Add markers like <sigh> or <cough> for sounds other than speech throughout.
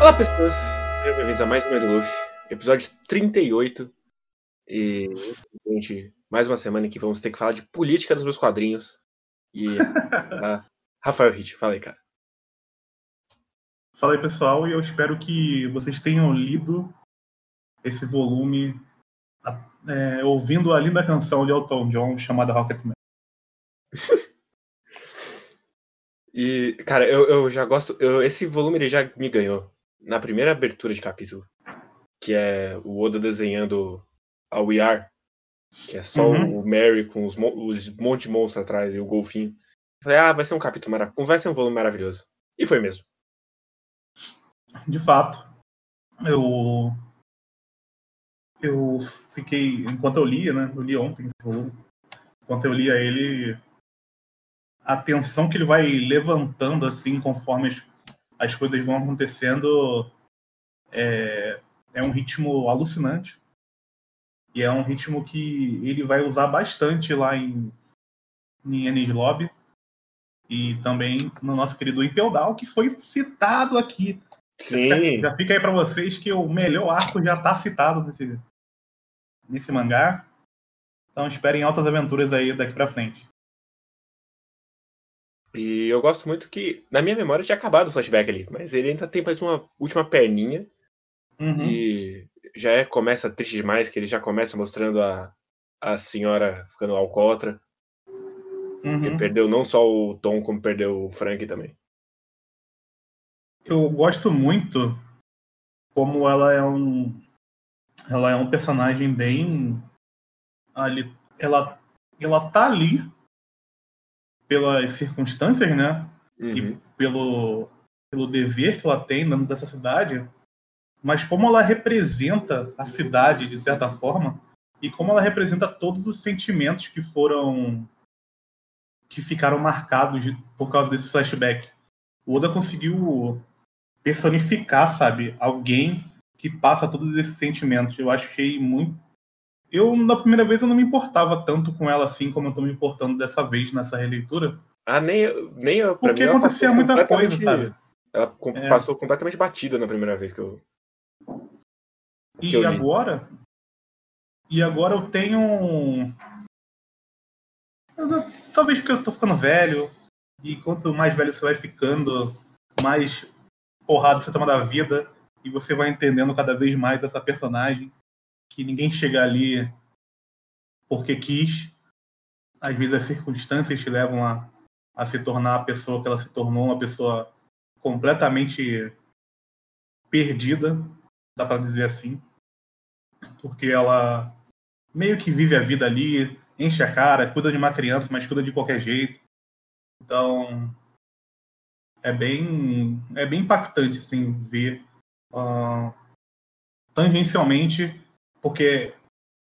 Olá, pessoas! Sejam bem-vindos a mais um do Luffy, episódio 38. E, gente, mais uma semana em que vamos ter que falar de política dos meus quadrinhos. E. tá. <laughs> Rafael Hit, fala aí, cara. Fala aí, pessoal, e eu espero que vocês tenham lido esse volume é, ouvindo a linda canção de Elton John chamada Rocketman. <laughs> e, cara, eu, eu já gosto. Eu, esse volume ele já me ganhou na primeira abertura de capítulo, que é o Oda desenhando a We Are, que é só uhum. o Mary com os, os monte de monstros atrás e o golfinho. Eu falei, ah, vai ser um capítulo maravilhoso, vai ser um volume maravilhoso. E foi mesmo. De fato. Eu. Eu fiquei. Enquanto eu lia, né? Eu li ontem esse volume. Enquanto eu lia ele. A tensão que ele vai levantando, assim, conforme as as coisas vão acontecendo é, é um ritmo alucinante. E é um ritmo que ele vai usar bastante lá em, em Lobby. E também no nosso querido Impel Down, que foi citado aqui. Sim. Já fica, já fica aí para vocês que o melhor arco já está citado nesse, nesse mangá. Então esperem altas aventuras aí daqui para frente. E eu gosto muito que, na minha memória, tinha acabado o flashback ali, mas ele ainda tem mais uma última perninha. Uhum. E já é, começa triste demais, que ele já começa mostrando a, a senhora ficando alcoólatra. Uhum. Que perdeu não só o Tom, como perdeu o Frank também. Eu gosto muito como ela é um. Ela é um personagem bem. Ali, ela, ela tá ali pelas circunstâncias, né? Uhum. E pelo, pelo dever que ela tem dentro dessa cidade, mas como ela representa a cidade de certa forma e como ela representa todos os sentimentos que foram que ficaram marcados de, por causa desse flashback. O Oda conseguiu personificar, sabe, alguém que passa todos esses sentimentos. Eu achei muito eu, na primeira vez, eu não me importava tanto com ela assim como eu tô me importando dessa vez nessa releitura. Ah, nem, nem eu. Porque mim, acontecia muita coisa, sabe? Ela é. passou completamente batida na primeira vez que eu. Que e eu agora? E agora eu tenho. Talvez porque eu tô ficando velho. E quanto mais velho você vai ficando, mais porrada você toma da vida. E você vai entendendo cada vez mais essa personagem que ninguém chega ali porque quis. Às vezes as circunstâncias te levam a, a se tornar a pessoa que ela se tornou, uma pessoa completamente perdida, dá para dizer assim, porque ela meio que vive a vida ali, enche a cara, cuida de uma criança, mas cuida de qualquer jeito. Então é bem é bem impactante assim ver uh, tangencialmente porque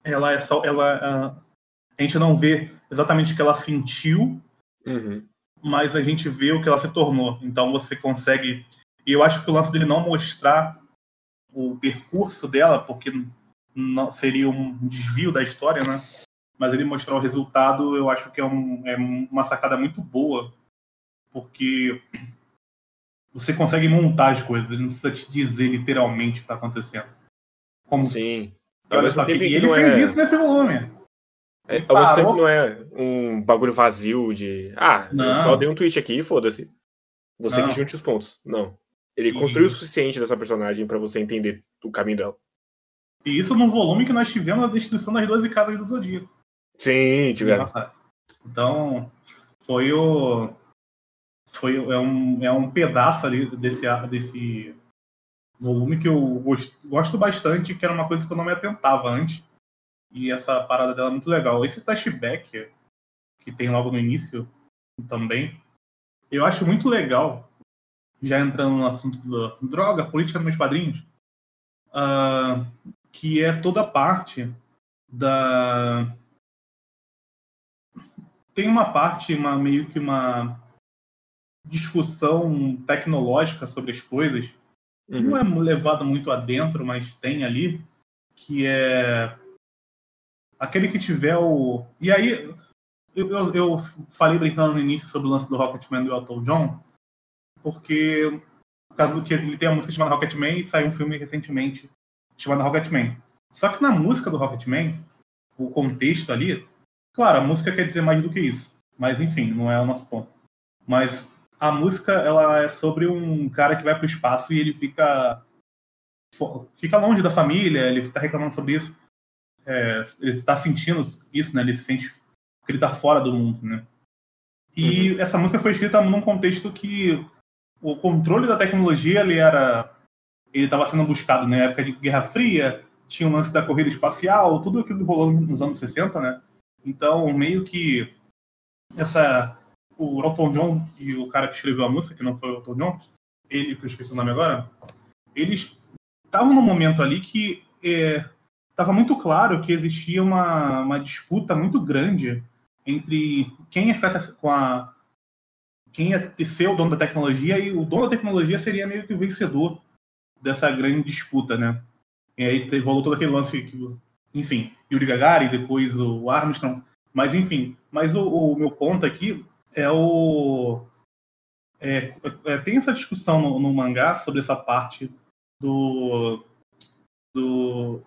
ela é só ela a gente não vê exatamente o que ela sentiu, uhum. mas a gente vê o que ela se tornou. Então você consegue e eu acho que o lance dele não mostrar o percurso dela, porque não, seria um desvio da história, né? Mas ele mostrar o resultado, eu acho que é, um, é uma sacada muito boa, porque você consegue montar as coisas, ele não precisa te dizer literalmente o que está acontecendo. Como, Sim. E olha só, ele fez é... isso nesse volume. É, ao mesmo tempo não é um bagulho vazio de. Ah, não. eu só dei um tweet aqui e foda-se. Você não. que junte os pontos. Não. Ele e... construiu o suficiente dessa personagem para você entender o caminho dela. E isso no volume que nós tivemos a descrição das 12 casas do Zodíaco. Sim, tivemos. Então, foi o. Foi, é, um, é um pedaço ali desse, desse volume que eu gosto bastante, que era uma coisa que eu não me atentava antes. E essa parada dela é muito legal. Esse flashback que tem logo no início também, eu acho muito legal, já entrando no assunto da droga, política nos meus quadrinhos, uh, que é toda parte da. Tem uma parte, uma, meio que uma discussão tecnológica sobre as coisas, Uhum. Não é levado muito adentro, mas tem ali, que é aquele que tiver o. E aí, eu, eu, eu falei brincando no início sobre o lance do Rocketman do Elton John, porque por causa do que ele tem a música chamada Rocketman e saiu um filme recentemente chamado Rocketman. Só que na música do Rocketman, o contexto ali, claro, a música quer dizer mais do que isso, mas enfim, não é o nosso ponto. Mas a música ela é sobre um cara que vai para o espaço e ele fica fica longe da família, ele está reclamando sobre isso, é, ele está sentindo isso, né? Ele se sente que ele está fora do mundo, né? E uhum. essa música foi escrita num contexto que o controle da tecnologia ele era ele estava sendo buscado na época de Guerra Fria, tinha o lance da corrida espacial, tudo aquilo rolou nos anos 60, né? Então, meio que essa o Elton John e o cara que escreveu a música, que não foi o Elton John, ele, que eu esqueci o nome agora, eles estavam num momento ali que estava é, muito claro que existia uma, uma disputa muito grande entre quem é com a quem ia ser o dono da tecnologia e o dono da tecnologia seria meio que o vencedor dessa grande disputa, né? E aí rolou todo aquele lance que, enfim, Yuri Gagarin, depois o Armstrong, mas enfim, mas o, o meu ponto aqui é o é, é, tem essa discussão no, no, mangá sobre essa parte do do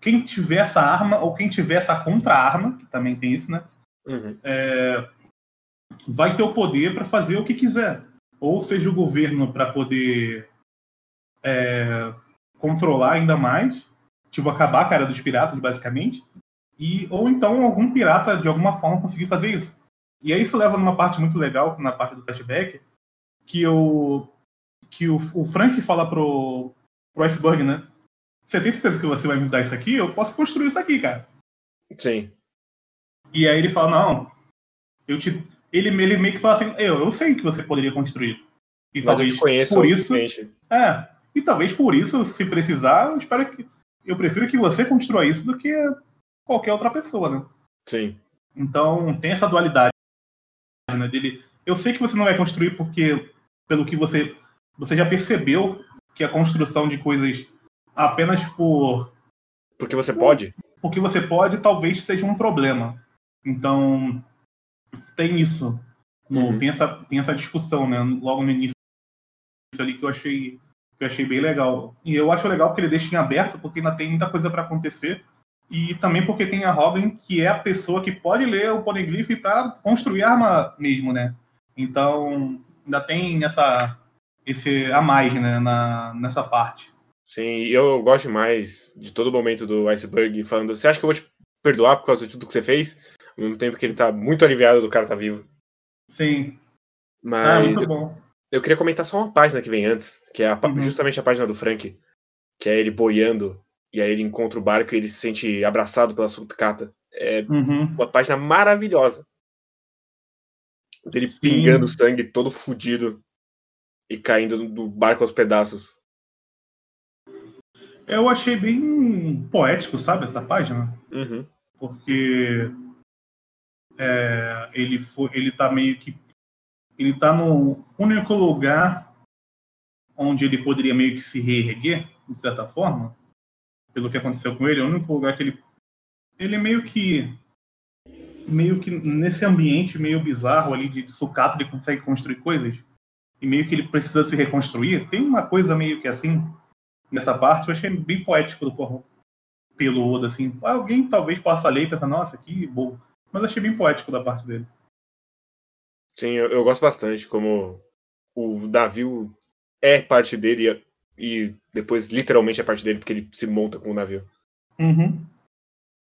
quem tiver essa arma ou quem tiver essa contra-arma, que também tem isso, né? Uhum. É, vai ter o poder para fazer o que quiser. Ou seja, o governo para poder é, controlar ainda mais, tipo, acabar a cara dos piratas, basicamente, e ou então algum pirata, de alguma forma, conseguir fazer isso. E aí isso leva numa parte muito legal, na parte do flashback, que, o, que o, o Frank fala pro, pro Iceberg, né? Você tem certeza que você vai me dar isso aqui? Eu posso construir isso aqui, cara. Sim. E aí ele fala, não, eu te... Ele, ele meio que fala assim, eu, eu sei que você poderia construir. E Mas talvez eu te conheço por isso. É, e talvez por isso, se precisar, eu espero que. Eu prefiro que você construa isso do que qualquer outra pessoa, né? Sim. Então tem essa dualidade, né? Dele. Eu sei que você não vai construir porque, pelo que você. Você já percebeu que a construção de coisas apenas por. Porque você pode? Porque você pode, talvez seja um problema. Então, tem isso. No, uhum. tem, essa, tem essa discussão, né? Logo no início ali que eu achei que eu achei bem legal. E eu acho legal porque ele deixa em aberto, porque ainda tem muita coisa para acontecer. E também porque tem a Robin, que é a pessoa que pode ler o Poneglyph para construir arma mesmo, né? Então, ainda tem essa, esse a mais, né, na, nessa parte. Sim, eu gosto mais de todo momento do Iceberg falando, você acha que eu vou te perdoar por causa de tudo que você fez? Ao mesmo tempo que ele tá muito aliviado do cara tá vivo. Sim. Mas ah, muito bom. Eu queria comentar só uma página que vem antes, que é a, uhum. justamente a página do Frank, que é ele boiando, e aí ele encontra o barco e ele se sente abraçado pela sucata. É uhum. uma página maravilhosa. Dele Sim. pingando sangue, todo fudido, e caindo do barco aos pedaços. Eu achei bem poético, sabe, essa página? Uhum. Porque é, ele, foi, ele tá meio que ele está no único lugar onde ele poderia meio que se reerguer, de certa forma, pelo que aconteceu com ele, é o único lugar que ele ele meio que meio que nesse ambiente meio bizarro ali de sucata ele consegue construir coisas e meio que ele precisa se reconstruir. Tem uma coisa meio que assim nessa parte, eu achei bem poético do pelo Oda assim. Alguém talvez possa ler e pensar, nossa, que bom. Mas achei bem poético da parte dele. Sim, eu, eu, gosto bastante como o navio é parte dele e depois literalmente é parte dele porque ele se monta com o navio. Uhum.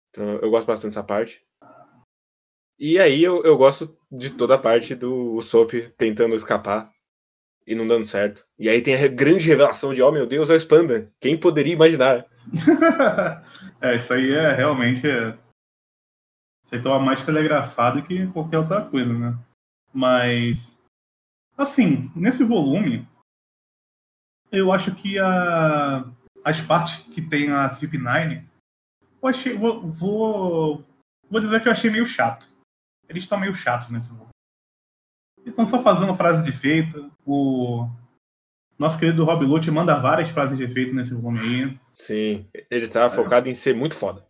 Então eu gosto bastante dessa parte. E aí eu, eu gosto de toda a parte do Usopp tentando escapar e não dando certo. E aí tem a grande revelação de, oh meu Deus, é o Spanda. Quem poderia imaginar? <laughs> é, isso aí é realmente. É... Isso aí tava mais telegrafado que qualquer outra coisa, né? Mas, assim, nesse volume, eu acho que a, as partes que tem a CP9, eu achei, vou, vou, vou dizer que eu achei meio chato. Eles estão meio chatos nesse volume. Estão só fazendo frase de efeito. O nosso querido Rob Lute manda várias frases de efeito nesse volume aí. Sim, ele tá é. focado em ser muito foda.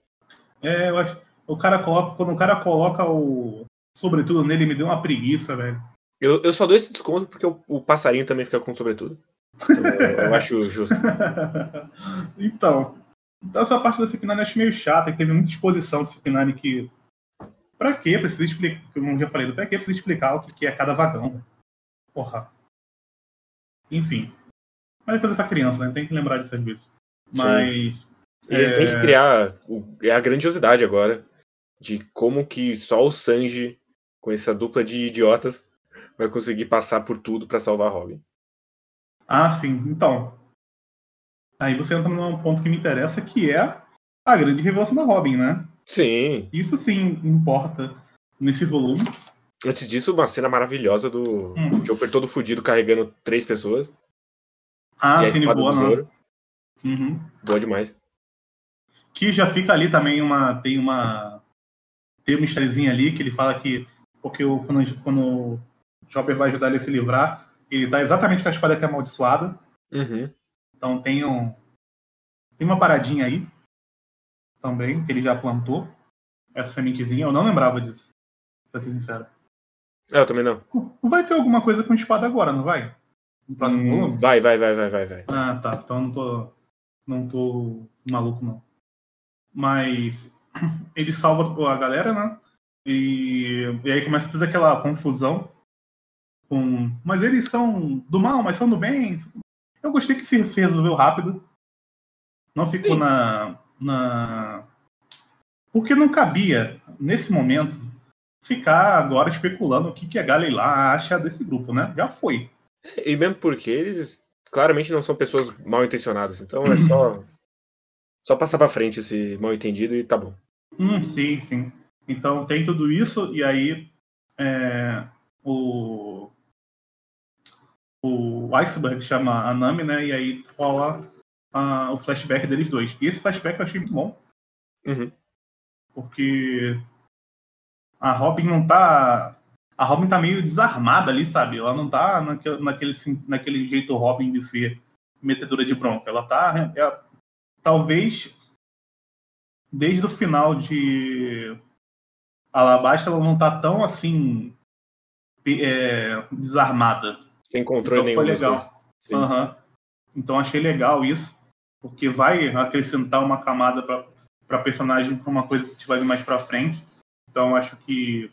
É, eu acho. O cara coloca, quando o cara coloca o, sobretudo nele, me deu uma preguiça, velho. Eu, eu só dou esse desconto porque o, o passarinho também fica com sobretudo. Eu, eu acho justo. <laughs> então, então, essa parte da CP9 eu acho meio chata, que teve muita exposição CP9 que. Pra quê? Precisa explicar. Como já falei, pra quê precisa explicar o que é cada vagão, velho? Porra. Enfim. Mas é coisa pra criança, né? Tem que lembrar disso às vezes. Mas. Sim. É... têm que criar é a grandiosidade agora de como que só o Sanji, com essa dupla de idiotas, vai conseguir passar por tudo para salvar Robin. Ah, sim. Então, aí você entra num ponto que me interessa, que é a grande revelação da Robin, né? Sim. Isso sim importa nesse volume. Antes disso, uma cena maravilhosa do hum. Chopper todo fudido carregando três pessoas. Ah, sim, boa, né? Uhum. Boa demais. Que já fica ali também uma. Tem uma. Tem uma mistériozinha ali que ele fala que. Porque o, quando, quando o Chopper vai ajudar ele a se livrar, ele tá exatamente com a espada que é amaldiçoada. Uhum. Então tem um. Tem uma paradinha aí. Também, que ele já plantou. Essa sementezinha. Eu não lembrava disso. Pra ser sincero. Eu também não. Vai ter alguma coisa com espada agora, não vai? No próximo hum, volume? Vai, vai, vai, vai, vai, vai. Ah, tá. Então não tô. Não tô maluco, não. Mas <clears throat> ele salva a galera, né? E, e aí começa toda aquela confusão. Com, mas eles são do mal, mas são do bem. Eu gostei que se, se resolveu rápido. Não ficou na, na. Porque não cabia, nesse momento, ficar agora especulando o que, que a Galilá acha desse grupo, né? Já foi. E mesmo porque eles claramente não são pessoas mal intencionadas, então é só <clears throat> só passar para frente esse mal entendido e tá bom. Hum, sim, sim. Então tem tudo isso e aí é, o o Iceberg chama a Nami, né? E aí rola o flashback deles dois. E esse flashback eu achei muito bom. Uhum. Porque a Robin não tá. A Robin tá meio desarmada ali, sabe? Ela não tá naquele, naquele, naquele jeito Robin de ser metedora de bronca. Ela tá. É, talvez desde o final de Alabasta ela não tá tão assim é, desarmada. Sem controle então, nenhum. Foi legal. Uhum. Então achei legal isso, porque vai acrescentar uma camada para personagem para uma coisa que a gente vai ver mais para frente. Então acho que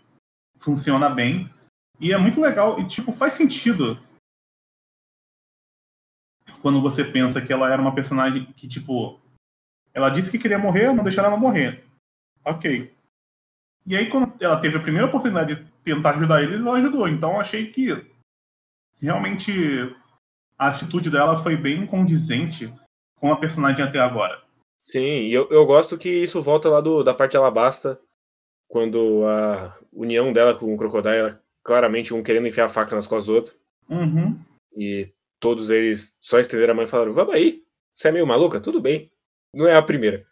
funciona bem. E é muito legal, e tipo, faz sentido quando você pensa que ela era uma personagem que, tipo, ela disse que queria morrer, não deixaram ela morrer. Ok. E aí, quando ela teve a primeira oportunidade de tentar ajudar eles, ela ajudou. Então, achei que realmente a atitude dela foi bem condizente com a personagem até agora. Sim, e eu, eu gosto que isso volta lá do, da parte de Alabasta, quando a união dela com o Crocodile, claramente um querendo enfiar a faca nas costas do outro. Uhum. E todos eles só estenderam a mão e falaram: Vamos aí, você é meio maluca? Tudo bem. Não é a primeira.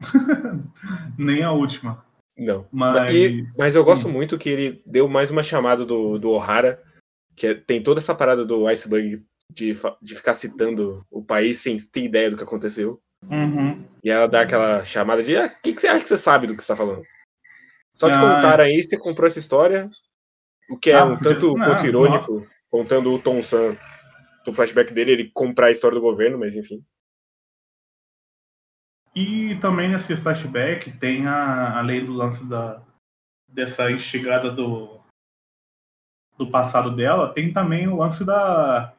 <laughs> Nem a última. Não. Mas, e, mas eu gosto hum. muito que ele deu mais uma chamada do, do O'Hara, que é, tem toda essa parada do Iceberg de, de ficar citando o país sem ter ideia do que aconteceu. Uhum. E ela dá aquela chamada de: o ah, que, que você acha que você sabe do que você está falando? Só te ah, contar aí, você comprou essa história, o que é ah, um tanto não, irônico, nossa. contando o Tom Sam, do flashback dele, ele comprar a história do governo, mas enfim. E também nesse flashback tem a, a lei do lance da, dessa instigada do, do passado dela, tem também o lance da.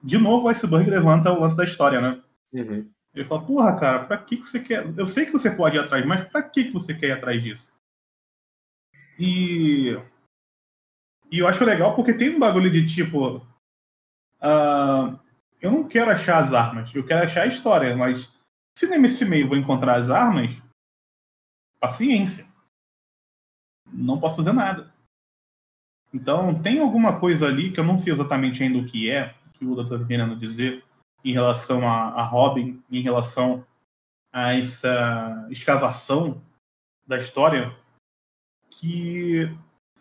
De novo, o Iceberg levanta o lance da história, né? Uhum. Ele fala, porra, cara, pra que, que você quer. Eu sei que você pode ir atrás, mas pra que, que você quer ir atrás disso? E. E eu acho legal porque tem um bagulho de tipo. Uh, eu não quero achar as armas, eu quero achar a história, mas se nesse meio vou encontrar as armas, paciência. Não posso fazer nada. Então, tem alguma coisa ali que eu não sei exatamente ainda o que é, que o Uda está querendo dizer, em relação a, a Robin, em relação a essa escavação da história, que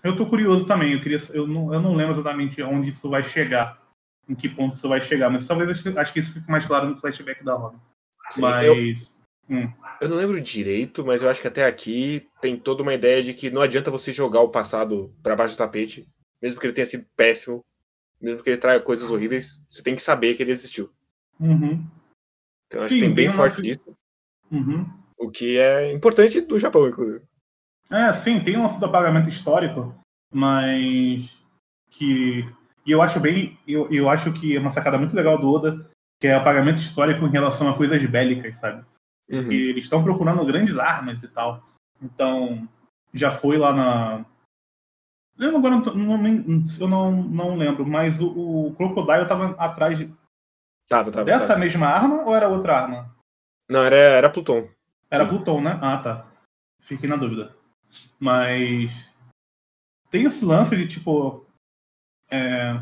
eu tô curioso também. Eu, queria, eu, não, eu não lembro exatamente onde isso vai chegar, em que ponto isso vai chegar, mas talvez acho, acho que isso fique mais claro no flashback da Robin. Mas. Eu, hum. eu não lembro direito, mas eu acho que até aqui tem toda uma ideia de que não adianta você jogar o passado para baixo do tapete. mesmo que ele tenha sido péssimo, mesmo que ele traga coisas horríveis, você tem que saber que ele existiu. Uhum. Então acho Sim, que tem bem forte lance- disso, Uhum. o que é importante do Japão, inclusive. É, sim, tem um lance do apagamento histórico, mas que. E eu acho bem. Eu, eu acho que é uma sacada muito legal do Oda, que é apagamento histórico em relação a coisas bélicas, sabe? Uhum. que eles estão procurando grandes armas e tal. Então, já foi lá na. Eu agora não, eu não, não lembro, mas o, o Crocodile tava atrás de- Tava, tava, dessa tava. mesma arma ou era outra arma? Não, era, era Pluton. Era Sim. Pluton, né? Ah, tá. Fiquei na dúvida. Mas. Tem esse lance de tipo. é,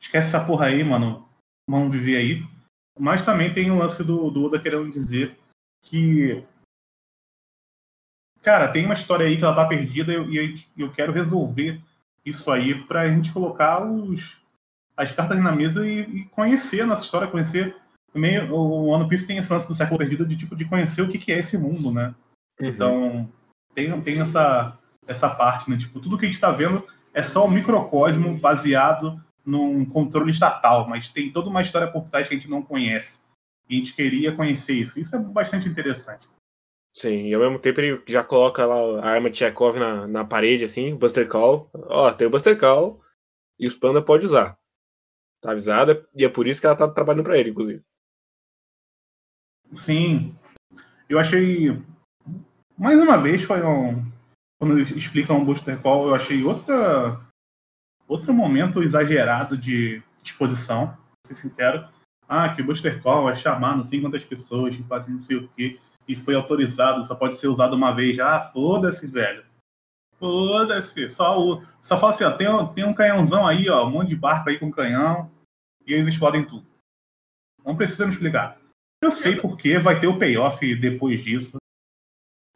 Esquece essa porra aí, mano. Vamos viver aí. Mas também tem o lance do, do Oda querendo dizer que. Cara, tem uma história aí que ela tá perdida e eu, eu quero resolver isso aí pra gente colocar os, as cartas na mesa e, e conhecer a nossa história, conhecer. Meio, o One Piece tem esse lance do século perdido de tipo de conhecer o que, que é esse mundo, né? Uhum. Então, tem, tem essa, essa parte, né? Tipo, tudo que a gente está vendo é só um microcosmo baseado num controle estatal, mas tem toda uma história por trás que a gente não conhece. E a gente queria conhecer isso. Isso é bastante interessante. Sim, e ao mesmo tempo ele já coloca lá a arma de Chekhov na, na parede, assim, Buster Call. Ó, tem o Buster Call e os Panda pode usar. Tá avisada, e é por isso que ela tá trabalhando pra ele, inclusive. Sim, eu achei. Mais uma vez foi um. Quando eles explicam o Booster Call, eu achei outra. Outro momento exagerado de exposição, pra ser sincero. Ah, que o Booster Call vai chamar não sei quantas pessoas que fazem não sei o quê. E foi autorizado, só pode ser usado uma vez. Ah, foda-se, velho. Foda-se. Só, o... só fala assim, ó, tem, um- tem um canhãozão aí, ó, um monte de barco aí com canhão. E eles explodem tudo. Não precisa me explicar. Eu sei porque vai ter o payoff depois disso.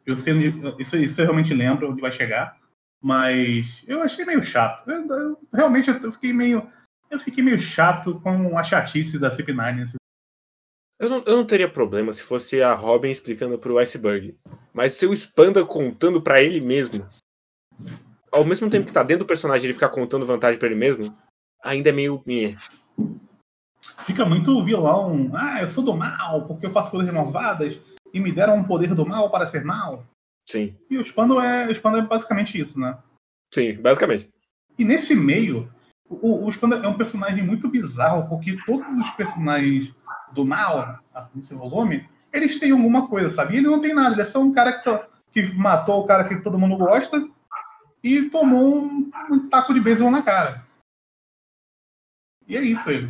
Eu sei isso, isso eu realmente lembro onde vai chegar. Mas eu achei meio chato. Eu- eu- realmente eu fiquei meio. Eu fiquei meio chato com a chatice da CP9 nesse Eu não, eu não teria problema se fosse a Robin explicando pro Iceberg. Mas se o Spanda contando pra ele mesmo, ao mesmo tempo que tá dentro do personagem ele ficar contando vantagem pra ele mesmo, ainda é meio. Fica muito vilão. Ah, eu sou do mal porque eu faço coisas malvadas e me deram um poder do mal para ser mal. Sim, E o Spando é, o Spando é basicamente isso, né? sim, basicamente. E nesse meio, o, o Spanda é um personagem muito bizarro, porque todos os personagens do mal, nesse volume, eles têm alguma coisa, sabe? E ele não tem nada, ele é só um cara que, to- que matou o cara que todo mundo gosta e tomou um, um taco de beisebol na cara. E é isso ele.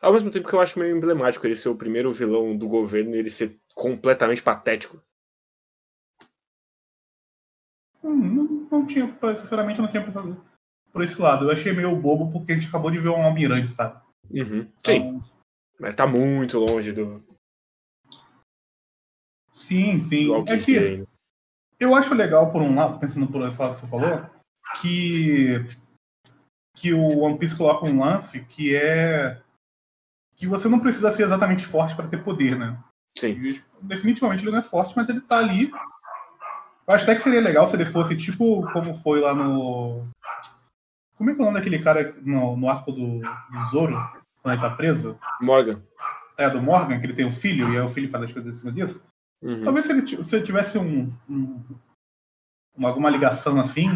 Ao mesmo tempo que eu acho meio emblemático ele ser o primeiro vilão do governo e ele ser completamente patético. Hum, Não, não tinha, sinceramente, eu não tinha pensado por esse lado. Eu achei meio bobo porque a gente acabou de ver um almirante, sabe? Uhum. Sim, Então, mas tá muito longe do, sim, sim. do É que ainda. Eu acho legal, por um lado, pensando por esse lado que você falou, que, que o One Piece coloca um lance que é que você não precisa ser exatamente forte para ter poder, né? Sim. Definitivamente ele não é forte, mas ele tá ali. Eu acho até que seria legal se ele fosse tipo como foi lá no. Como é que é o nome daquele cara no, no arco do, do Zoro, quando ele tá preso? Morgan. É, do Morgan, que ele tem um filho, e aí o filho faz as coisas em cima disso. Uhum. Talvez se ele, se ele tivesse um, um- uma- alguma ligação assim,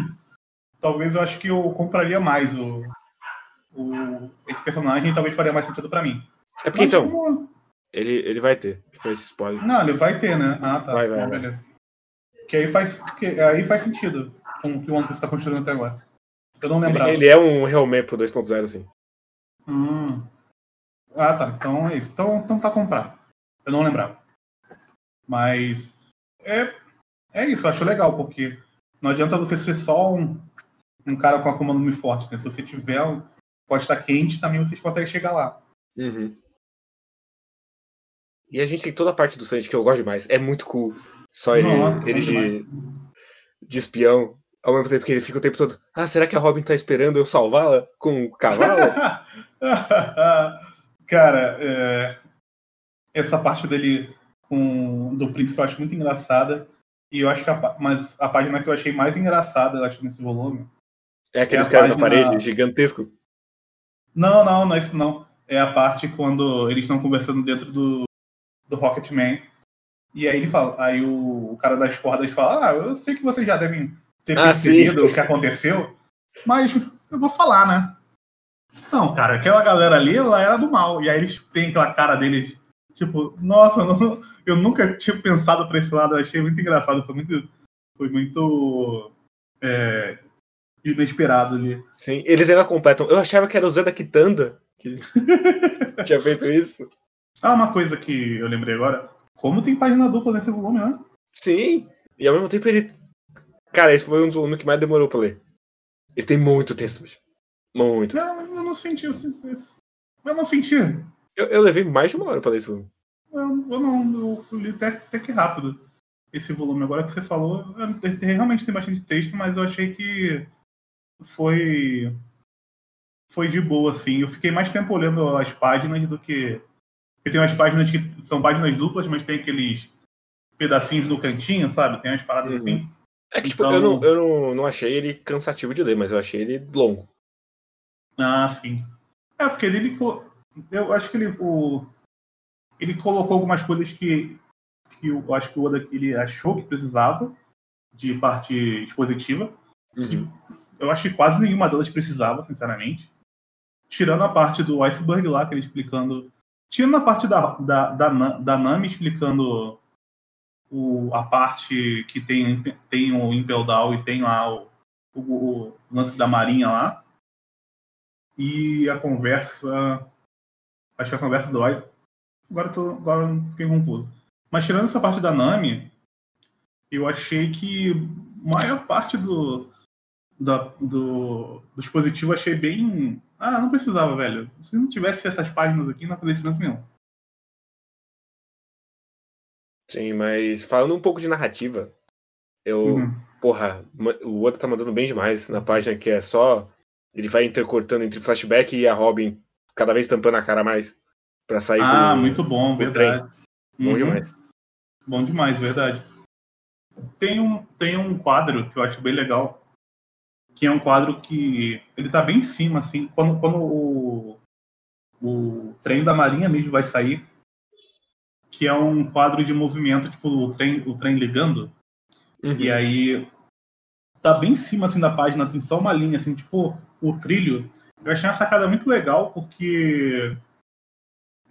talvez eu acho que eu compraria mais o, o- esse personagem e talvez faria mais sentido pra mim. É porque Mas então, como- ele, ele vai ter. Fica esse spoiler. Não, ele vai ter, né? Ah, tá. Vai, vai, Então, vai. beleza. Que aí faz, que aí faz sentido com o que o One Piece tá construindo até agora. Eu não lembrava. Ele, ele é um Helmepo 2.0, assim. Hum. Ah, tá. Então é isso. Então, então tá comprado. Eu não lembrava. Mas é, é isso, eu acho legal, porque não adianta você ser só um, um cara com a comando muito forte, né? Se você tiver um pode estar quente, também vocês conseguem chegar lá. Uhum. E a gente tem toda a parte do Sanji que eu gosto demais. É muito cool. Só ele, Nossa, ele de, de espião. Ao mesmo tempo que ele fica o tempo todo. Ah, será que a Robin tá esperando eu salvá-la com o cavalo? <laughs> Cara, é, essa parte dele com, do príncipe eu acho muito engraçada. E eu acho que a, mas a página que eu achei mais engraçada, eu acho, nesse volume, É aqueles É caras na página- parede, gigantesco. Não, não, não é isso não. É a parte quando eles estão conversando dentro do, do Rocketman. E aí ele fala, aí o, o cara das cordas fala, ah, eu sei que vocês já devem ter Ah, percebido o que aconteceu, mas eu vou falar, né? Não, cara, aquela galera ali, ela era do mal. E aí eles têm aquela cara deles, tipo, nossa, eu, não- eu nunca tinha pensado pra esse lado, eu achei muito engraçado, foi muito. Foi muito. é, inesperado ali. Sim, eles ainda completam. Eu achava que era o Zé da Quitanda que <laughs> tinha feito isso. Ah, uma coisa que eu lembrei agora. Como tem página dupla nesse volume, né? Sim, e ao mesmo tempo ele. Cara, esse foi um dos volumes que mais demorou pra ler. Ele tem muito texto, bicho. Muito. Não, eu não senti. Eu, eu não senti. Eu, Eu, eu levei mais de uma hora pra ler esse volume. eu não. Eu li até, até que rápido esse volume. Agora que você falou, eu- realmente tem bastante texto, mas eu achei que foi. Foi de boa, assim. Eu fiquei mais tempo olhando as páginas do que. Porque tem umas páginas que são páginas duplas, mas tem aqueles pedacinhos no cantinho, sabe? Tem umas paradas Uhum. assim. É que, tipo, Então- eu, não, eu não, não achei ele cansativo de ler, mas eu achei ele longo. Ah, sim. É, porque ele, ele eu acho que ele, o, ele colocou algumas coisas que, que eu acho que o Oda ele achou que precisava de parte expositiva. Uhum. Eu acho que quase nenhuma delas precisava, sinceramente. Tirando a parte do iceberg lá, que ele explicando. Tirando a parte da, da, da, Na- da Nami explicando o, a parte que tem, tem o Impel Down e tem lá o, o, o lance da Marinha lá. E a conversa. Acho que a conversa do Ice. Agora tô, agora fiquei confuso. Mas tirando essa parte da Nami, eu achei que maior parte do, da, do, do dispositivo achei bem. Ah, não precisava, velho. Se não tivesse essas páginas aqui, não ia fazer diferença nenhuma. Sim, mas falando um pouco de narrativa, eu. Uhum. Porra, o Oda tá mandando bem demais na página que é só. Ele vai intercortando entre flashback e a Robin, cada vez tampando a cara mais. Pra sair Ah, muito bom, verdade. Bom Uhum. demais. Bom demais, verdade. Tem um, tem um quadro que eu acho bem legal, que é um quadro que ele tá bem em cima, assim, quando, quando o, o trem da Marinha mesmo vai sair, que é um quadro de movimento, tipo, o trem, o trem ligando, Uhum. e aí tá bem em cima, assim, da página, tem só uma linha, assim, tipo, o trilho. Eu achei uma sacada muito legal, porque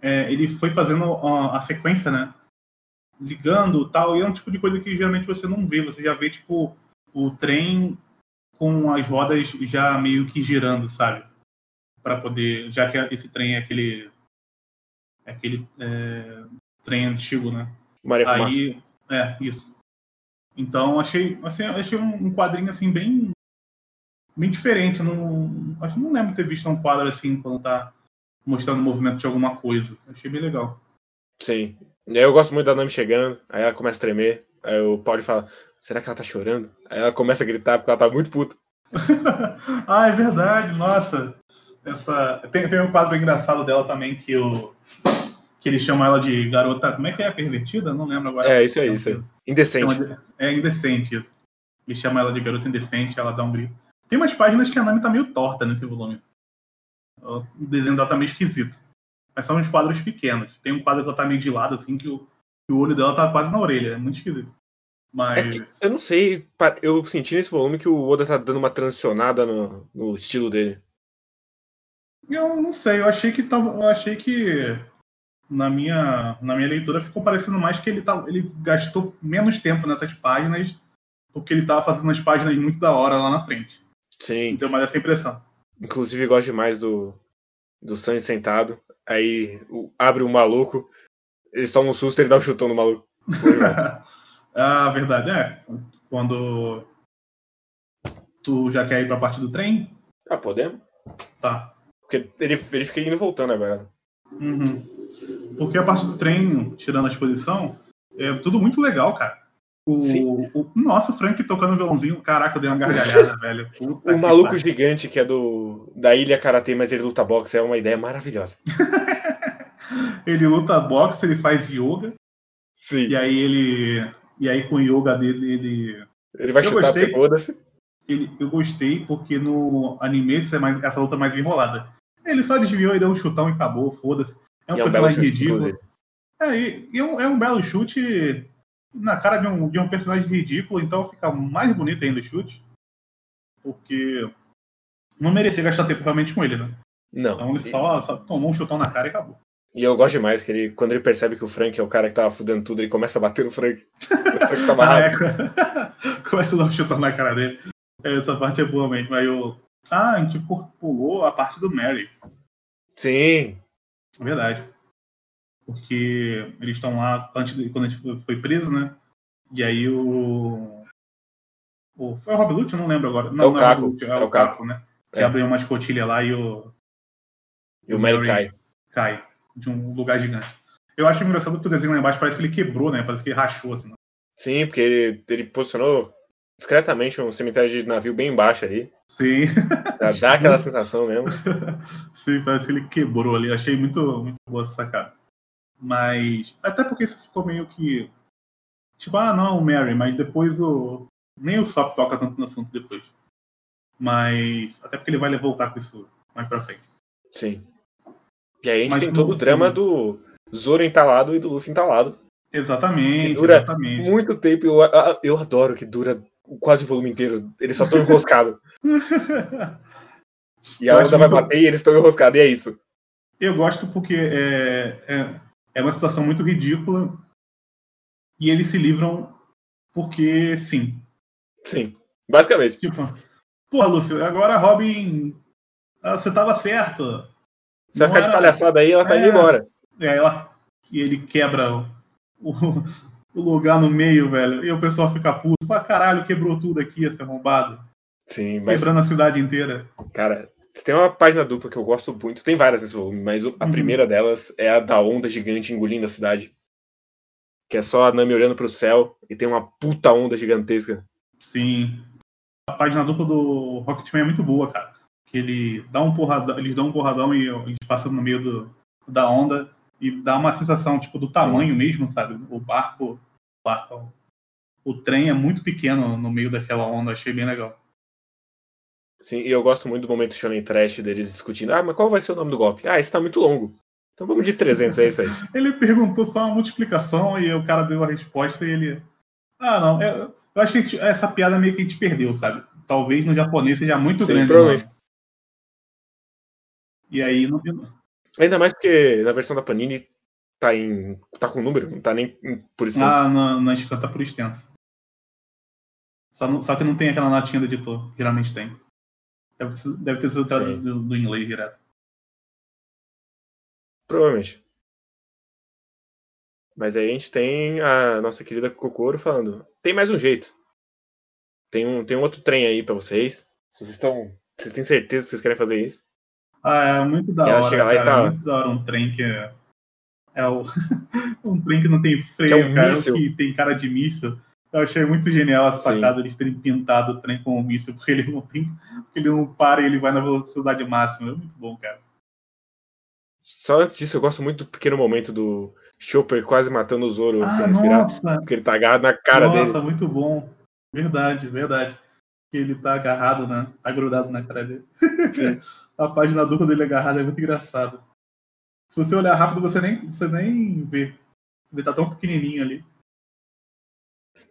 é, ele foi fazendo a, a sequência, né? ligando tal, e é um tipo de coisa que geralmente você não vê, você já vê, tipo, o trem com as rodas já meio que girando, sabe? Para poder, já que esse trem é aquele, é aquele é, trem antigo, né? Maria Fumaça. Aí, é, isso. Então, achei, assim, achei um quadrinho, assim, bem, bem diferente, não, acho que não lembro de ter visto um quadro assim, quando tá mostrando o movimento de alguma coisa, achei bem legal. Sim. Eu gosto muito da Nami chegando, aí ela começa a tremer, aí o Paul fala, será que ela tá chorando? Aí ela começa a gritar porque ela tá muito puta. <laughs> ah, é verdade, nossa. Essa... Tem, tem um quadro engraçado dela também que, o... que eles chamam ela de garota. Como é que é? Pervertida? Não lembro agora. É, isso aí, isso aí. Indecente. Chama de- É indecente isso. Eles chamam ela de garota indecente, ela dá um grito. Tem umas páginas que a Nami tá meio torta nesse volume. O desenho dela tá meio esquisito. Mas são uns quadros pequenos. Tem um quadro que ela tá meio de lado, assim, que o, que o olho dela tá quase na orelha. É muito esquisito. Mas. É eu não sei, eu senti nesse volume que o Oda tá dando uma transicionada no, no estilo dele. Eu não sei, eu achei que tava, eu achei que na minha, na minha leitura ficou parecendo mais que ele, tá, ele gastou menos tempo nessas páginas porque ele tava fazendo as páginas muito da hora lá na frente. Sim. Deu mais essa impressão. Inclusive gosto demais do, do Sanji sentado. Aí o- abre um maluco, eles tomam um susto e ele dá um chutão no maluco. <laughs> Ah, verdade, é. Quando tu já quer ir pra parte do trem, ah, podemos? tá. Porque ele, ele fica indo e voltando agora. Uhum. Porque a parte do trem, tirando a exposição, é tudo muito legal, cara. O, o- nossa, o Frank tocando violãozinho, caraca, eu dei uma gargalhada, <laughs> velho. Puta O maluco gigante que é do da Ilha Karatê, mas ele luta boxe, é uma ideia maravilhosa. <laughs> Ele luta boxe, ele faz yoga, Sim. e aí ele. E aí com o yoga dele, ele. Ele vai Eu chutar gostei. foda-se. ele, eu gostei porque no anime essa, é mais, essa luta é mais enrolada. Ele só desviou e deu um chutão e acabou, foda-se. É um é um personagem ridículo. É, e, e é, um, é um belo chute na cara de um, de um personagem ridículo, então fica mais bonito ainda o chute. Porque não merecia gastar tempo realmente com ele, né? Não. Então ele só, só tomou um chutão na cara e acabou. E eu gosto demais que ele, quando ele percebe que o Frank é o cara que tava fudendo tudo, ele começa a bater no Frank. O Frank tá <laughs> Ah, é, <laughs> começa a dar um chutão na cara dele. Essa parte é boa mesmo. Aí eu. Ah, a gente pulou a parte do Mary. Sim, É verdade. Porque eles estão lá antes de, quando a gente foi- preso, né? E aí o. o foi o Rob Lute? Eu não lembro agora. Não, É o não Caco, Rob Lute, é, é o o Caco. Caco, né? Que É. abriu uma escotilha lá e o. e o Mary cai. cai de um lugar gigante. Eu acho engraçado que o desenho lá embaixo parece que ele quebrou, né? Parece que ele rachou, assim. Sim, porque ele, ele posicionou discretamente um cemitério de navio bem embaixo ali. Sim, Pra dar <laughs> aquela sensação mesmo. <laughs> sim, parece que ele quebrou ali. Achei muito, muito boa essa sacada. Mas. Até porque isso ficou meio que. Tipo, ah, não, o Mary, mas depois o. Nem o Sop toca tanto no assunto depois. Mas. Até porque ele vai voltar com isso mais pra frente. Sim. E aí a gente Mas tem todo o drama do Zoro entalado e do Luffy entalado. Exatamente, Dura exatamente. Muito tempo, eu, eu adoro que dura quase o volume inteiro. Eles só estão enroscados. <laughs> E a onda vai muito- bater e eles estão enroscados, e é isso. Eu gosto porque é, é, é uma situação muito ridícula e eles se livram porque sim. Sim, basicamente. Tipo, porra, Luffy, agora Robin, ah, você tava certo. Você vai Não ficar de palhaçada aí, ela tá indo É. embora. E aí ela, e ele quebra o, o- lugar no meio, velho. E o pessoal fica puto. Fala, caralho, quebrou tudo aqui, esse arrombado. Sim, mas, Quebrando a cidade inteira. cara, se tem uma página dupla que eu gosto muito, tem várias nesse volume, mas a Uhum. primeira delas é a da onda gigante engolindo a cidade. Que é só a Nami olhando pro céu e tem uma puta onda gigantesca. Sim. A página dupla do Rocketman é muito boa, cara. Que ele dá um porradão, eles dão um porradão e eles passam no meio do, da onda e dá uma sensação, tipo, do tamanho mesmo, sabe? O barco, o barco, o trem é muito pequeno no meio daquela onda, achei bem legal. Sim, e eu gosto muito do momento Shonen Trash deles discutindo. Ah, mas qual vai ser o nome do golpe? Ah, esse tá muito longo. Então vamos de 300, é isso aí. <laughs> Ele perguntou só uma multiplicação e o cara deu a resposta e ele. Ah, não. Eu, eu acho que gente- essa piada meio que a gente perdeu, sabe? Talvez no japonês seja muito Sim, grande. provavelmente. E aí, não, Ainda mais porque na versão da Panini tá em. tá com número, não tá nem em- por extenso. Ah, na, na Scan tá por extenso. Só, não- só que não tem aquela notinha do editor, geralmente tem. Deve, deve ter sido traduzido do, do inglês direto. Provavelmente. Mas aí a gente tem a nossa querida Kokoro falando: tem mais um jeito. Tem um, tem um outro trem aí pra vocês. Se vocês estão. Vocês têm certeza que vocês querem fazer isso? Ah, é muito da ela hora. chega lá e cara, tá- É muito da hora um trem que é. É o, <laughs> um trem que não tem freio, Que é um cara, míssil. que tem cara de míssil. Eu achei muito genial essa Sim. sacada de terem pintado o trem com um míssil, porque ele não tem. porque ele não para e ele vai na velocidade máxima. É muito bom, cara. Só antes disso, eu gosto muito do pequeno momento do Chopper quase matando o Zoro sem Ah, respirar. nossa! Porque ele tá agarrado na cara Nossa, dele. muito bom. Verdade, verdade. Que ele tá agarrado, né? Tá grudado na cara dele. <laughs> A página dupla dele agarrado é muito engraçado. Se você olhar rápido, você nem, você nem vê. Ele tá tão pequenininho ali.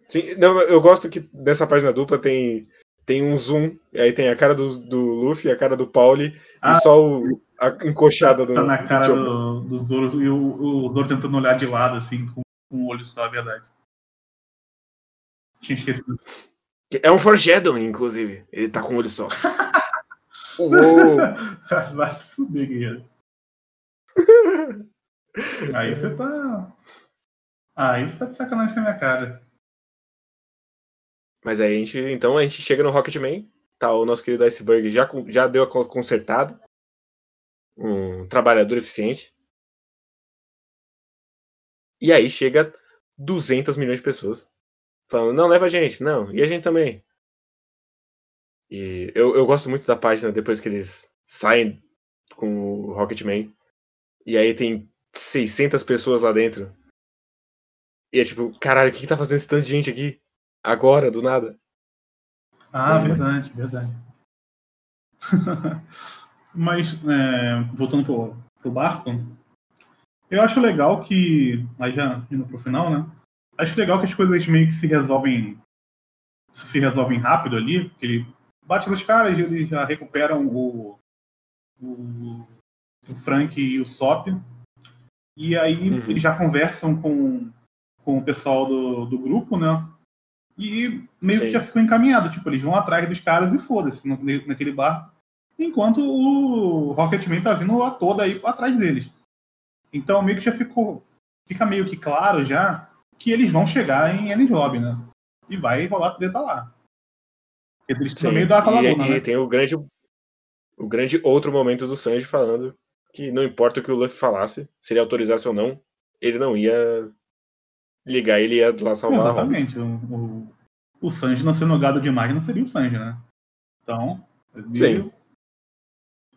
Sim, não, eu gosto que nessa página dupla tem, tem um zoom, e aí tem a cara do, do Luffy, a cara do Pauli Ah, e só o, a encoxada do, Tá na cara do, do Zoro e o, o Zoro tentando olhar de lado, assim, com, com o olho só, é verdade. Tinha esquecido. É um foreshadowing, inclusive. Ele tá com o olho só. <laughs> Uou! <laughs> Vai se fuder, guerreiro. <laughs> Aí você tá. Aí você tá de sacanagem com a minha cara. Mas aí a gente, então a gente chega no Rocketman, tá o nosso querido Iceberg já, já deu a co- consertada. Um trabalhador eficiente. E aí chega 200 milhões de pessoas. Falando, não, leva a gente. Não, e a gente também. E eu, eu gosto muito da página depois que eles saem com o Rocketman. E aí tem 600 pessoas lá dentro. E é tipo, caralho, o que, que tá fazendo esse tanto de gente aqui? Agora, do nada. Ah, verdade, verdade. <laughs> Mas, é, voltando pro, pro barco, eu acho legal que. Aí já indo pro final, né? Acho legal que as coisas meio que se resolvem. Se resolvem rápido ali. Que ele bate nos caras, eles já recuperam o. O, o Frank e o Sop. E aí Uhum. eles já conversam com, com o pessoal do, do grupo, né? E meio que já ficou encaminhado. Tipo, eles vão atrás dos caras e foda-se naquele bar. Enquanto o Rocketman tá vindo a toda aí atrás deles. Então meio que já ficou. Fica meio que claro já que eles vão chegar em Ennis Lobby, né? E vai rolar treta lá. Porque Eles estão no meio da e, laguna, e né? tem o grande, o grande outro momento do Sanji falando que não importa o que o Luffy falasse, se ele autorizasse ou não, ele não ia ligar, ele ia lá salvar. Exatamente. O, o, o Sanji não sendo gado demais não seria o Sanji, né? Então. ele- Sim.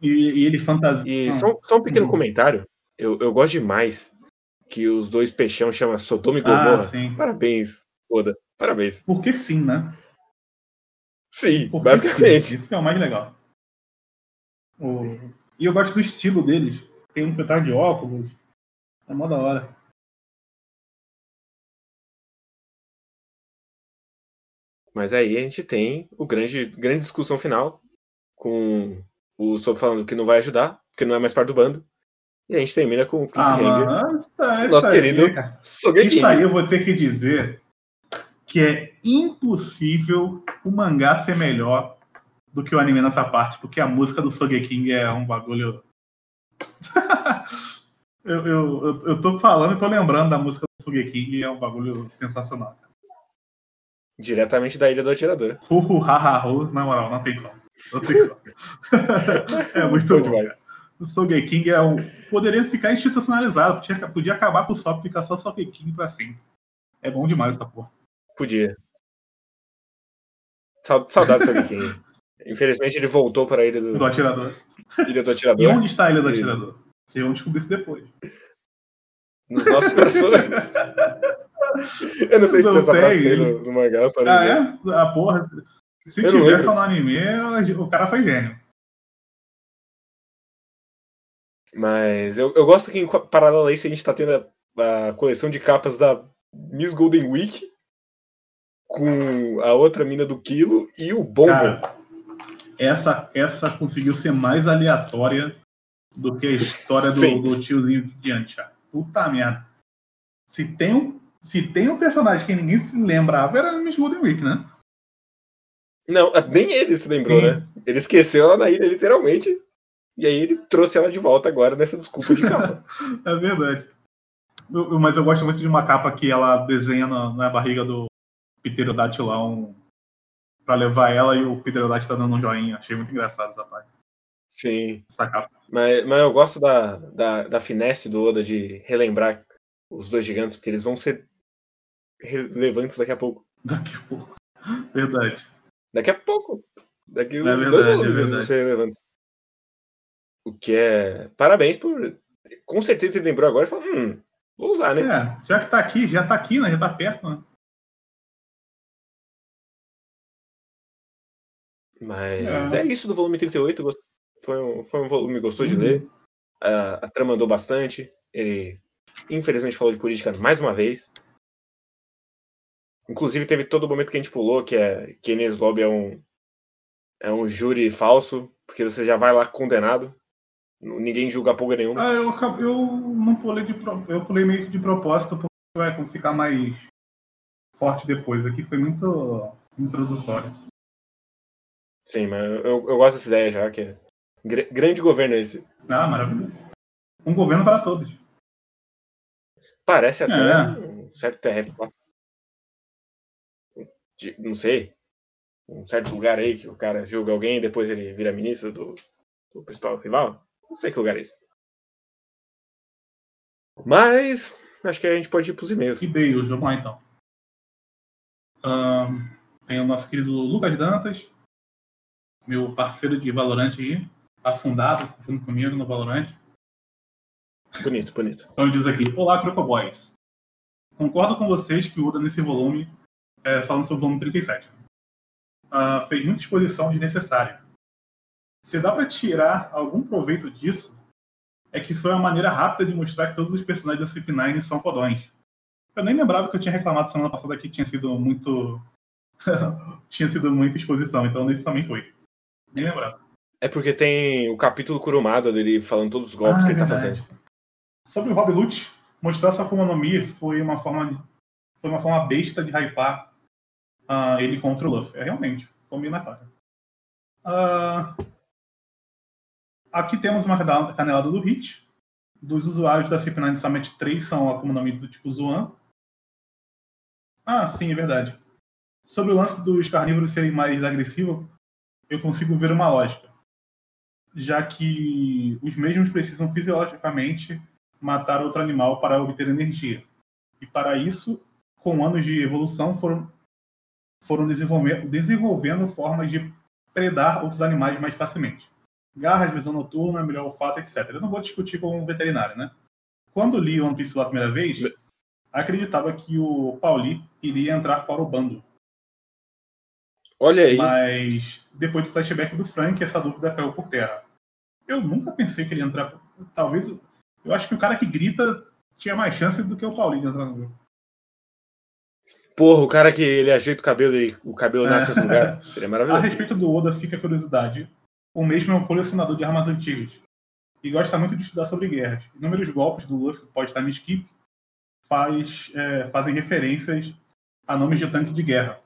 E, e ele fantasia. E Ah, só, só um pequeno Uhum. comentário, eu, eu gosto demais que os dois peixão chamam Sodoma e Ah, Gomorra. sim. Parabéns, Oda. Parabéns. Porque sim, né? Sim, Porque basicamente. sim, Isso que é o mais legal. O- E eu gosto do estilo deles. Tem um petar de óculos. É mó da hora. Mas aí a gente tem o grande, grande discussão final com o Soap falando que não vai ajudar, porque não é mais parte do bando. E a gente termina com o Ah, Cliffhanger, mano. Tá, Nosso aí, querido cara. Sogeking. Isso aí eu vou ter que dizer que é impossível o mangá ser melhor do que o anime nessa parte, porque a música do Sogeking é um bagulho. <laughs> eu, eu, eu, eu tô falando e tô lembrando da música do Sogeking e é um bagulho sensacional. Diretamente da Ilha do Atirador. Uhu, hahahu, na moral, não tem como. Não tem como. <laughs> é muito Bom bom. demais. O Sogeking é um. Poderia ficar institucionalizado, podia, podia acabar com o Sop e ficar só Sogeking pra sempre. É bom demais essa porra. Podia. Sau- Saudades do Sogeking. <laughs> Infelizmente ele voltou para a Ilha do, Do atirador. Ilha do E Atirador. onde está a Ilha do E- Atirador? Vocês vão descobrir isso depois. Nos nossos corações. <laughs> Eu não sei se tem essa frase no, no mangá, só Ah, é? A porra. Se Eu tivesse no anime, o cara foi gênio. Mas eu, eu gosto que em paralelo a isso a gente tá tendo a, a coleção de capas da Miss Golden Week com a outra mina do Quilo e o Bombo. Cara, essa, essa conseguiu ser mais aleatória do que a história do, do tiozinho diante, cara. Puta merda. Se tem um, se tem um personagem que ninguém se lembrava, era Miss Golden Week, né? Não, nem ele se lembrou, Sim. né? Ele esqueceu ela na ilha, literalmente. E aí ele trouxe ela de volta agora nessa desculpa de capa. <laughs> É verdade. Eu- eu- mas eu gosto muito de uma capa que ela desenha na, na barriga do Pterodátilo lá um. Pra levar ela e o Pterodátilo tá dando um joinha. Achei muito engraçado essa parte. Sim. Essa capa. Mas, mas eu gosto da, da, da finesse do Oda de relembrar os dois gigantes, porque eles vão ser relevantes daqui a pouco. Daqui a pouco. <laughs> Verdade. Daqui a pouco. Daqui É uns verdade, dois é volumes eles vão ser relevantes. O que é. Parabéns por. Com certeza ele lembrou agora e falou: hum, vou usar, né? É, já que tá aqui, já tá aqui, né? Já tá perto, né? Mas É. é. isso do volume 38. gost- Foi um, foi um volume gostoso Uhum. de ler. A, a trama andou bastante. Ele, infelizmente, falou de política mais uma vez. Inclusive, teve todo o momento que a gente pulou, que é que Enes Lobby é um, é um júri falso, porque você já vai lá condenado. Ninguém julga porra nenhuma. Ah, eu, eu não pulei de eu pulei meio que de propósito porque vai ficar mais forte depois. Aqui foi muito introdutório. Sim, mas eu, eu gosto dessa ideia já, que é gr- grande governo esse. Ah, maravilhoso. Um governo para todos. Parece até É. um certo TRF4. De- não sei. Um certo lugar aí que o cara julga alguém e depois ele vira ministro do, do principal rival. Não sei que lugar é esse. Mas acho que a gente pode ir pros e-mails. E-mails, vamos lá então. Ahn, tem o nosso querido Lucas Dantas, meu parceiro de Valorante aí, afundado junto comigo no Valorante. Bonito, bonito. Então ele diz aqui: Olá, Crocoboys. Concordo com vocês que o Uda nesse volume, é, falando sobre o volume 37. uh, fez muita exposição desnecessária. Se dá para tirar algum proveito disso, é que foi uma maneira rápida de mostrar que todos os personagens da CP9 são fodões. Eu nem lembrava que eu tinha reclamado semana passada que tinha sido muito. <laughs> tinha sido muita exposição, então nesse também foi. Nem lembrava. É porque tem o capítulo Kurumada dele falando todos os golpes ah, que ele tá fazendo. Sobre o Rob Lute, mostrar sua Mi foi uma forma, foi uma forma besta de hypar uh, ele contra o Luffy. É realmente, combina na cara. Uh, aqui temos uma canelada do Hit. Dos usuários da CP9 Summit 3 são Mi do tipo Zuan. Ah, sim, é verdade. Sobre o lance dos carnívoros serem mais agressivos, eu consigo ver uma lógica já que os mesmos precisam fisiologicamente matar outro animal para obter energia. E para isso, com anos de evolução, foram, foram desenvolvendo formas de predar outros animais mais facilmente. Garras, visão noturna, melhor olfato, etc. Eu não vou discutir com um veterinário, né? Quando li One Piece pela primeira vez, acreditava que o Pauli iria entrar para o bando. Olha aí. Mas depois do flashback do Frank, essa dúvida caiu por terra. Eu nunca pensei que ele ia entrar. Talvez. Eu acho que o cara que grita tinha mais chance do que o Paulinho de entrar no grupo. Porra, o cara que ele ajeita o cabelo e o cabelo é. nasce outro lugar. <laughs> Seria maravilhoso. A respeito do Oda, fica a curiosidade. O mesmo é um colecionador de armas antigas. E gosta muito de estudar sobre guerras. Inúmeros golpes do Luffy pode-time skip faz, é, fazem referências a nomes de tanque de guerra.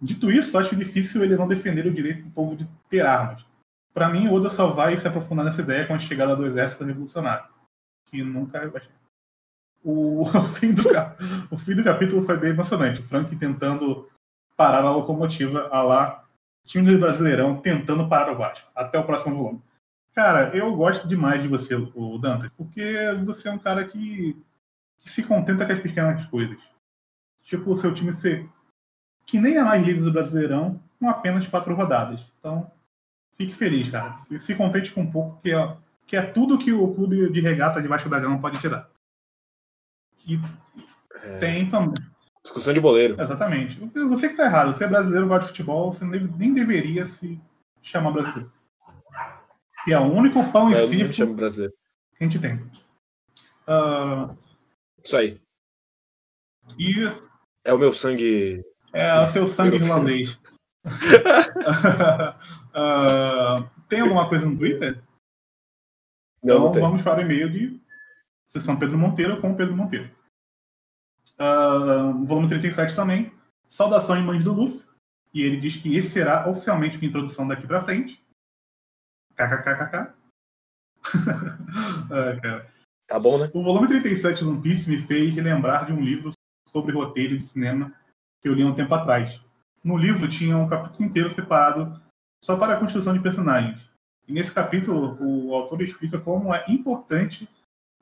Dito isso, acho difícil ele não defender o direito do povo de ter armas. Para mim, Oda só vai se aprofundar nessa ideia com a chegada do exército revolucionário, que nunca vai o, <laughs> o, fim do, o fim do capítulo foi bem emocionante. O Frank tentando parar a locomotiva, a lá, time do Brasileirão tentando parar o Vasco. Até o próximo volume. Cara, eu gosto demais de você, o Dante, porque você é um cara que, que se contenta com as pequenas coisas. Tipo, o seu time ser que nem é mais líder do Brasileirão, com apenas quatro rodadas. Então, fique feliz, cara. Se, se contente com um pouco, que é, que é tudo que o clube de regata de Vasco da Gama pode te dar. E é... tem também. Discussão de boleiro. Exatamente. Você que tá errado. Você é brasileiro, gosta de futebol, você nem deveria se chamar brasileiro. E é o único pão e é, circo chamo brasileiro. que a gente tem. Uh... Isso aí. E... É o meu sangue é o teu sangue irlandês. uh, <laughs> tem alguma coisa no Twitter? Não, então vamos para o e-mail de Sessão Pedro Monteiro com Pedro Monteiro. Uh, volume 37 também. Saudação em mães do Luffy. E ele diz que esse será oficialmente a introdução daqui para frente. KKKKK. <laughs> ah, tá bom, né? O volume 37 do One Piece me fez lembrar de um livro sobre roteiro de cinema que eu li um tempo atrás. No livro tinha um capítulo inteiro separado só para a construção de personagens. E nesse capítulo, o autor explica como é importante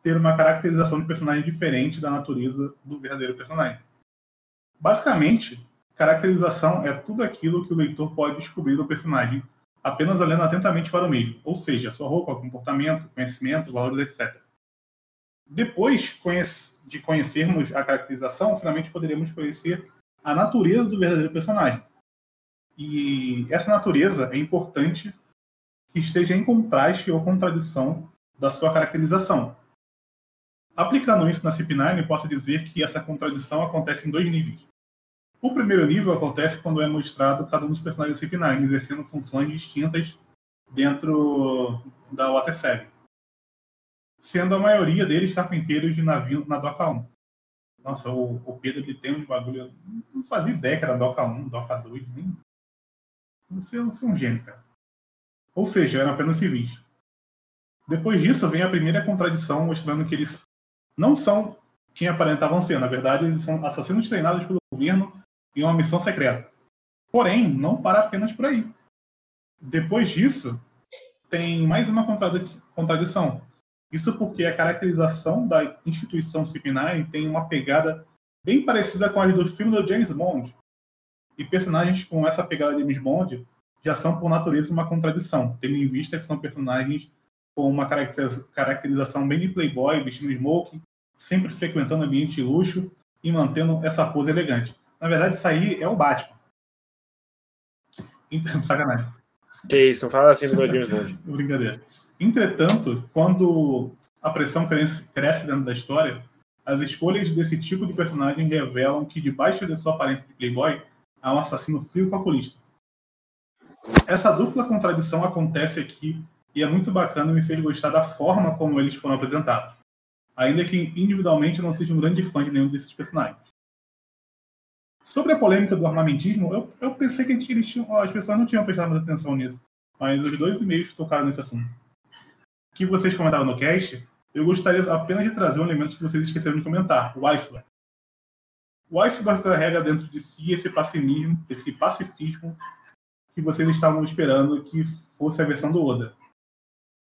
ter uma caracterização de personagem diferente da natureza do verdadeiro personagem. Basicamente, caracterização é tudo aquilo que o leitor pode descobrir do personagem apenas olhando atentamente para o mesmo, ou seja, sua roupa, comportamento, conhecimento, valores, etc. Depois de conhecermos a caracterização, finalmente poderemos conhecer a natureza do verdadeiro personagem. E essa natureza é importante que esteja em contraste ou contradição da sua caracterização. Aplicando isso na CP9, posso dizer que essa contradição acontece em dois níveis. O primeiro nível acontece quando é mostrado cada um dos personagens da CP9 exercendo funções distintas dentro da Water 7, sendo a maioria deles carpinteiros de navio na Doca 1. Nossa, o, o Pedro ele tem um bagulho. Não fazia ideia que era Doca 1, Doca 2, nem. Você, você é um gênio, cara. Ou seja, eram apenas civis. Depois disso, vem a primeira contradição mostrando que eles não são quem aparentavam ser. Na verdade, eles são assassinos treinados pelo governo em uma missão secreta. Porém, não para apenas por aí. Depois disso, tem mais uma contradição. Isso porque a caracterização da instituição CP9 tem uma pegada bem parecida com a do filme do James Bond. E personagens com essa pegada de James Bond já são, por natureza, uma contradição, tendo em vista que são personagens com uma caracterização bem de playboy, vestindo smoke, sempre frequentando ambiente de luxo e mantendo essa pose elegante. Na verdade, isso aí é o Batman. <laughs> Sacanagem. Que isso, não fala assim do meu James Bond. Brincadeira. Entretanto, quando a pressão cresce, cresce dentro da história, as escolhas desse tipo de personagem revelam que debaixo de sua aparência de playboy há um assassino frio e calculista. Essa dupla contradição acontece aqui e é muito bacana e me fez gostar da forma como eles foram apresentados. Ainda que individualmente eu não seja um grande fã de nenhum desses personagens. Sobre a polêmica do armamentismo, eu, eu pensei que eles tinham, as pessoas não tinham prestado muita atenção nisso, mas os dois e-mails tocaram nesse assunto. Que vocês comentaram no cast, eu gostaria apenas de trazer um elemento que vocês esqueceram de comentar, o iceberg. O iceberg carrega dentro de si esse pacifismo, esse pacifismo que vocês estavam esperando que fosse a versão do Oda.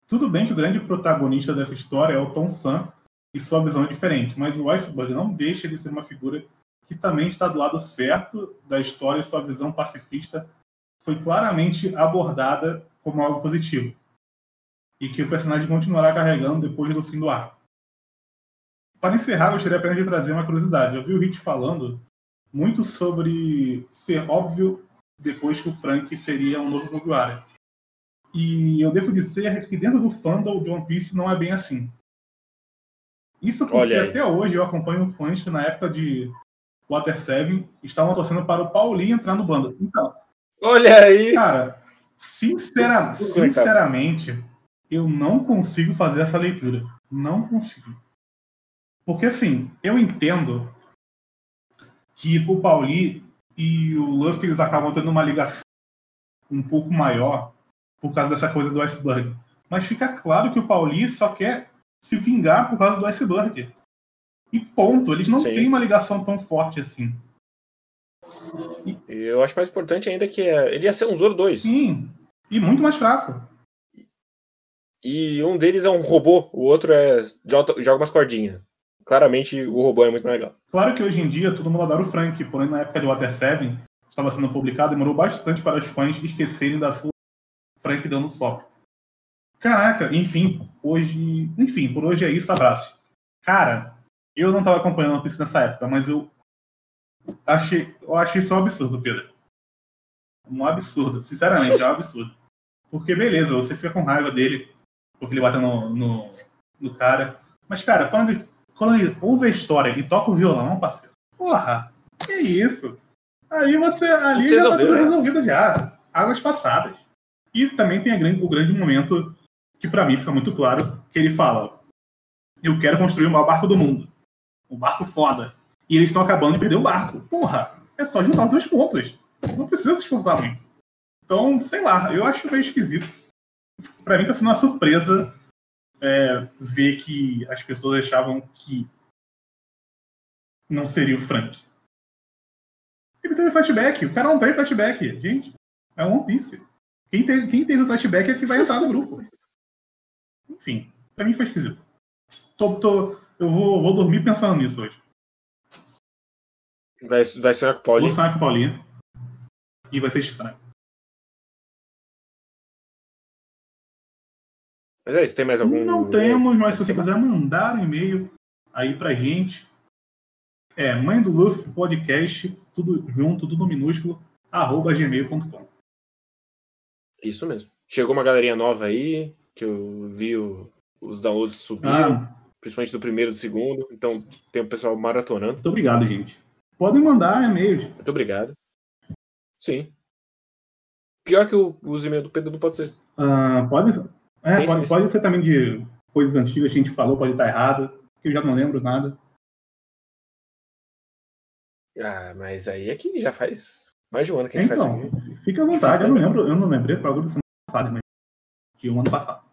Tudo bem que o grande protagonista dessa história é o Tom San e sua visão é diferente, mas o iceberg não deixa de ser uma figura que também está do lado certo da história e sua visão pacifista foi claramente abordada como algo positivo. E que o personagem continuará carregando depois do fim do arco. Para encerrar, gostaria apenas de trazer uma curiosidade. Eu vi o Hit falando muito sobre ser óbvio depois que o Frank seria um novo Mugiwara. E eu devo dizer que dentro do fandom de One Piece não é bem assim. Isso porque até hoje eu acompanho fãs que na época de Water 7 estavam torcendo para o Paulinho entrar no bando. Então. Olha aí! Cara, sincera, sinceramente, eu não consigo fazer essa leitura. Não consigo. Porque assim, eu entendo que o Pauli e o Luffy eles acabam tendo uma ligação um pouco maior por causa dessa coisa do iceberg. Mas fica claro que o Pauli só quer se vingar por causa do iceberg. E ponto. Eles não Sim. têm uma ligação tão forte assim. E... Eu acho mais importante ainda que é, ele ia ser um Zoro 2. Sim. E muito mais fraco. E um deles é um robô, o outro é joga umas cordinhas. Claramente o robô é muito mais legal. Claro que hoje em dia todo mundo adora o Frank, porém na época do Water 7 estava sendo publicado, demorou bastante para os fãs esquecerem da sua Frank dando sop. Caraca, enfim, hoje. Enfim, por hoje é isso, abraço. Cara, eu não estava acompanhando o Piece nessa época, mas eu achei, eu achei isso um absurdo, Pedro. Um absurdo. Sinceramente, é um absurdo. Porque, beleza, você fica com raiva dele, porque ele bate no, no, no cara. Mas, cara, quando ele, quando ele ouve a história e toca o violão, parceiro, porra, que isso? Aí você, ali você já tá tudo né? resolvido já. Águas passadas. E também tem grande, o grande momento que para mim fica muito claro, que ele fala, eu quero construir o maior barco do mundo um barco foda. E eles estão acabando de perder o barco. Porra, é só juntar dois pontos. Não precisa se esforçar muito. Então, sei lá, eu acho meio esquisito. Pra mim tá sendo uma surpresa é, ver que as pessoas achavam que não seria o Frank. Ele teve flashback, o cara não tem flashback. Gente, é um One Piece. Quem tem, quem no flashback é que vai entrar no grupo. Enfim, pra mim foi esquisito. Tô, tô, eu vou, vou dormir pensando nisso hoje. Vai, vai sonhar com o Paulinho? Vou sonhar com o Paulinho. E vai ser estranho. Mas é isso, tem mais algum. Não temos, mas se você quiser mandar um e-mail aí pra gente. É mãe do Luffy podcast, tudo junto, tudo minúsculo, arroba gmail.com. Isso mesmo. Chegou uma galerinha nova aí, que eu vi o, os downloads subiram. Ah, principalmente do primeiro e do segundo. Então tem o pessoal maratonando. Muito obrigado, gente. Podem mandar e-mails. Muito obrigado. Sim. Pior que o, os e-mails do Pedro não pode ser. Uh, pode, é, pode, pode, ser também de coisas antigas que a gente falou, pode estar errado, que eu já não lembro nada. Ah, mas aí é que já faz mais de um ano que a gente então, faz isso Fica à vontade, eu não lembro, eu não lembrei para agora semana passada, mas de um ano passado.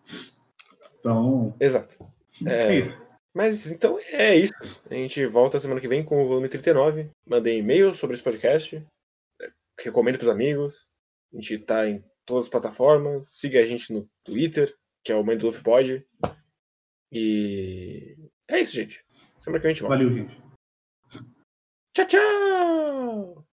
Então. Exato. É, é isso. Mas então é isso. A gente volta semana que vem com o volume 39. Mandei e-mail sobre esse podcast. Recomendo para os amigos. A gente tá em todas as plataformas. Siga a gente no Twitter, que é o Mãe do Luffy Pod. E é isso, gente. Semana que vem a gente volta. Valeu, gente. Tchau, tchau!